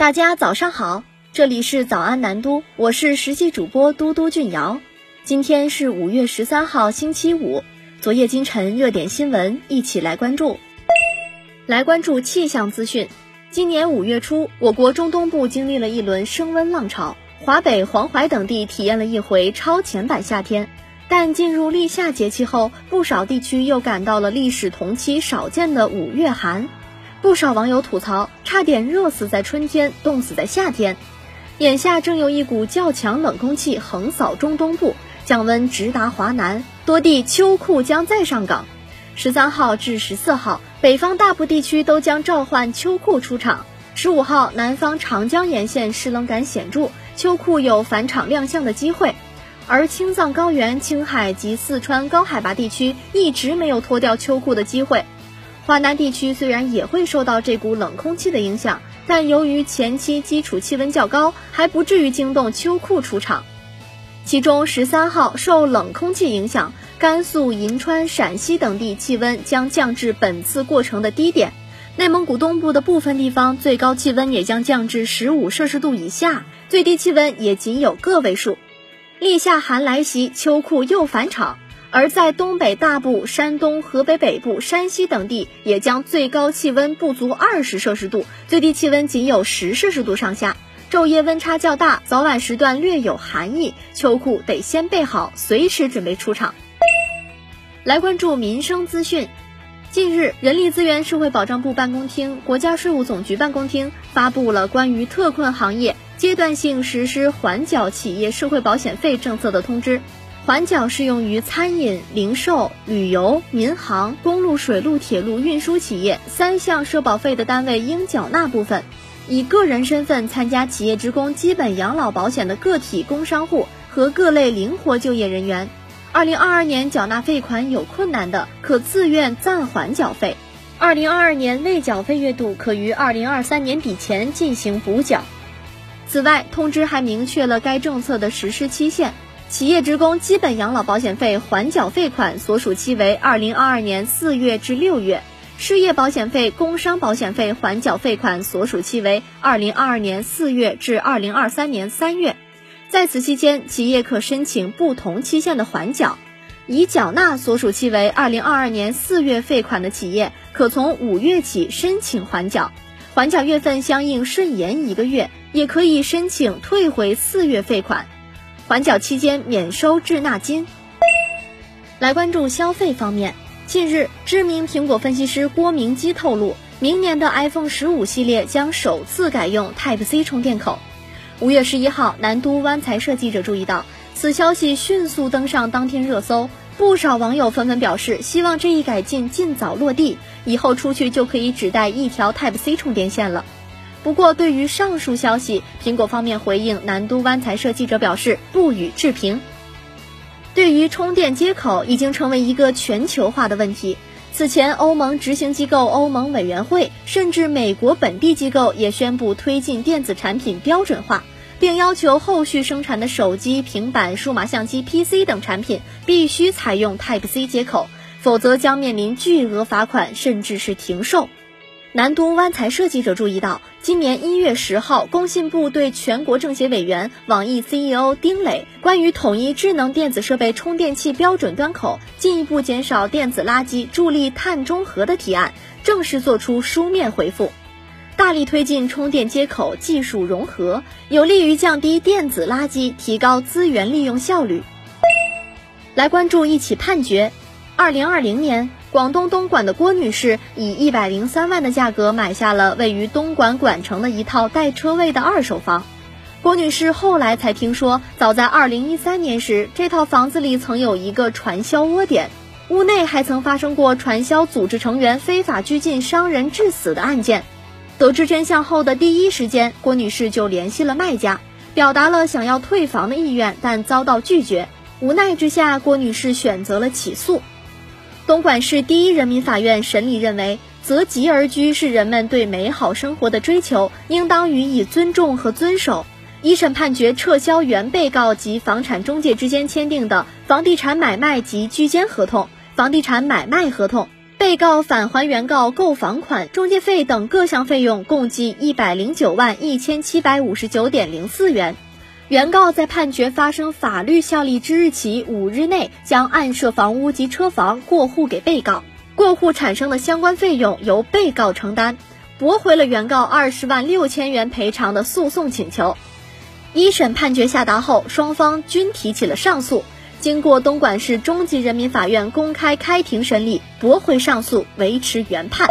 大家早上好，这里是早安南都，我是实习主播嘟嘟俊瑶。今天是五月十三号，星期五。昨夜今晨热点新闻，一起来关注。来关注气象资讯。今年五月初，我国中东部经历了一轮升温浪潮，华北、黄淮等地体验了一回超前版夏天。但进入立夏节气后，不少地区又感到了历史同期少见的五月寒。不少网友吐槽，差点热死在春天，冻死在夏天。眼下正有一股较强冷空气横扫中东部，降温直达华南，多地秋裤将再上岗。十三号至十四号，北方大部地区都将召唤秋裤出场。十五号，南方长江沿线湿冷感显著，秋裤有返场亮相的机会。而青藏高原、青海及四川高海拔地区一直没有脱掉秋裤的机会。华南地区虽然也会受到这股冷空气的影响，但由于前期基础气温较高，还不至于惊动秋裤出场。其中十三号受冷空气影响，甘肃、银川、陕西等地气温将降至本次过程的低点，内蒙古东部的部分地方最高气温也将降至十五摄氏度以下，最低气温也仅有个位数。立夏寒来袭，秋裤又返场。而在东北大部、山东、河北北部、山西等地，也将最高气温不足二十摄氏度，最低气温仅有十摄氏度上下，昼夜温差较大，早晚时段略有寒意，秋裤得先备好，随时准备出场。来关注民生资讯，近日，人力资源社会保障部办公厅、国家税务总局办公厅发布了关于特困行业阶段性实施缓缴企业社会保险费政策的通知。缓缴适用于餐饮、零售、旅游、民航、公路、水路、铁路运输企业三项社保费的单位应缴纳部分。以个人身份参加企业职工基本养老保险的个体工商户和各类灵活就业人员，二零二二年缴纳费款有困难的，可自愿暂缓缴费。二零二二年未缴费月度，可于二零二三年底前进行补缴。此外，通知还明确了该政策的实施期限。企业职工基本养老保险费缓缴费款所属期为二零二二年四月至六月，失业保险费、工伤保险费缓缴费款所属期为二零二二年四月至二零二三年三月。在此期间，企业可申请不同期限的缓缴。已缴纳所属期为二零二二年四月费款的企业，可从五月起申请缓缴，缓缴月份相应顺延一个月，也可以申请退回四月费款。缓缴期间免收滞纳金。来关注消费方面，近日，知名苹果分析师郭明基透露，明年的 iPhone 十五系列将首次改用 Type C 充电口。五月十一号，南都湾财社记者注意到，此消息迅速登上当天热搜，不少网友纷纷表示，希望这一改进尽早落地，以后出去就可以只带一条 Type C 充电线了。不过，对于上述消息，苹果方面回应南都湾财社记者表示不予置评。对于充电接口，已经成为一个全球化的问题。此前，欧盟执行机构欧盟委员会，甚至美国本地机构也宣布推进电子产品标准化，并要求后续生产的手机、平板、数码相机、PC 等产品必须采用 Type C 接口，否则将面临巨额罚款，甚至是停售。南都湾财社记者注意到，今年一月十号，工信部对全国政协委员、网易 CEO 丁磊关于统一智能电子设备充电器标准端口，进一步减少电子垃圾，助力碳中和的提案，正式作出书面回复，大力推进充电接口技术融合，有利于降低电子垃圾，提高资源利用效率。来关注一起判决，二零二零年。广东东莞的郭女士以一百零三万的价格买下了位于东莞莞城的一套带车位的二手房。郭女士后来才听说，早在二零一三年时，这套房子里曾有一个传销窝点，屋内还曾发生过传销组织成员非法拘禁伤人致死的案件。得知真相后的第一时间，郭女士就联系了卖家，表达了想要退房的意愿，但遭到拒绝。无奈之下，郭女士选择了起诉。东莞市第一人民法院审理认为，择吉而居是人们对美好生活的追求，应当予以尊重和遵守。一审判决撤销原被告及房产中介之间签订的房地产买卖及居间合同、房地产买卖合同，被告返还原告购房款、中介费等各项费用共计一百零九万一千七百五十九点零四元。原告在判决发生法律效力之日起五日内，将案涉房屋及车房过户给被告，过户产生的相关费用由被告承担，驳回了原告二十万六千元赔偿的诉讼请求。一审判决下达后，双方均提起了上诉。经过东莞市中级人民法院公开开庭审理，驳回上诉，维持原判。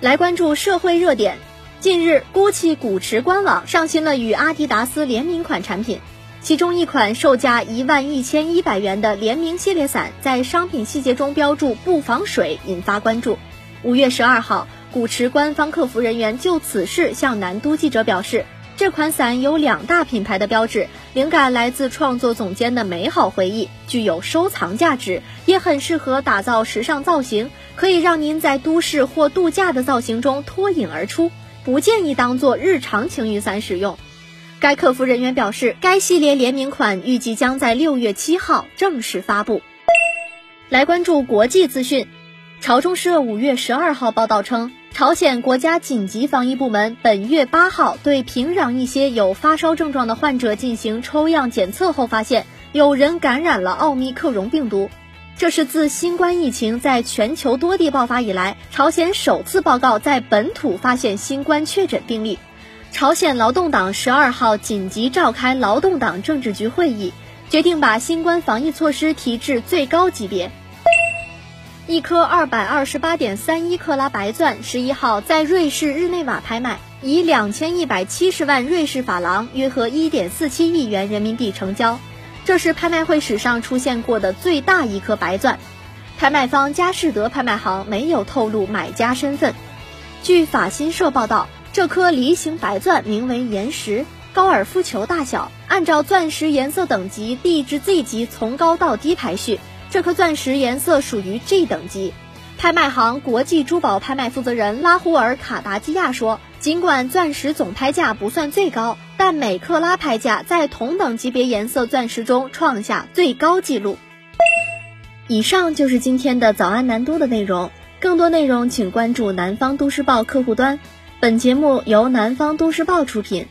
来关注社会热点。近日，GUCCI 古驰官网上新了与阿迪达斯联名款产品，其中一款售价一万一千一百元的联名系列伞，在商品细节中标注不防水，引发关注。五月十二号，古驰官方客服人员就此事向南都记者表示。这款伞有两大品牌的标志，灵感来自创作总监的美好回忆，具有收藏价值，也很适合打造时尚造型，可以让您在都市或度假的造型中脱颖而出，不建议当做日常晴雨伞使用。该客服人员表示，该系列联名款预计将在六月七号正式发布。来关注国际资讯，朝中社五月十二号报道称。朝鲜国家紧急防疫部门本月八号对平壤一些有发烧症状的患者进行抽样检测后，发现有人感染了奥密克戎病毒。这是自新冠疫情在全球多地爆发以来，朝鲜首次报告在本土发现新冠确诊病例。朝鲜劳动党十二号紧急召开劳动党政治局会议，决定把新冠防疫措施提至最高级别。一颗二百二十八点三一克拉白钻，十一号在瑞士日内瓦拍卖，以两千一百七十万瑞士法郎（约合一点四七亿元人民币）成交。这是拍卖会史上出现过的最大一颗白钻。拍卖方佳士得拍卖行没有透露买家身份。据法新社报道，这颗梨形白钻名为岩石，高尔夫球大小，按照钻石颜色等级 D 至 Z 级从高到低排序。这颗钻石颜色属于 G 等级。拍卖行国际珠宝拍卖负责人拉胡尔卡达基亚说：“尽管钻石总拍价不算最高，但每克拉拍价在同等级别颜色钻石中创下最高纪录。”以上就是今天的早安南都的内容。更多内容请关注南方都市报客户端。本节目由南方都市报出品。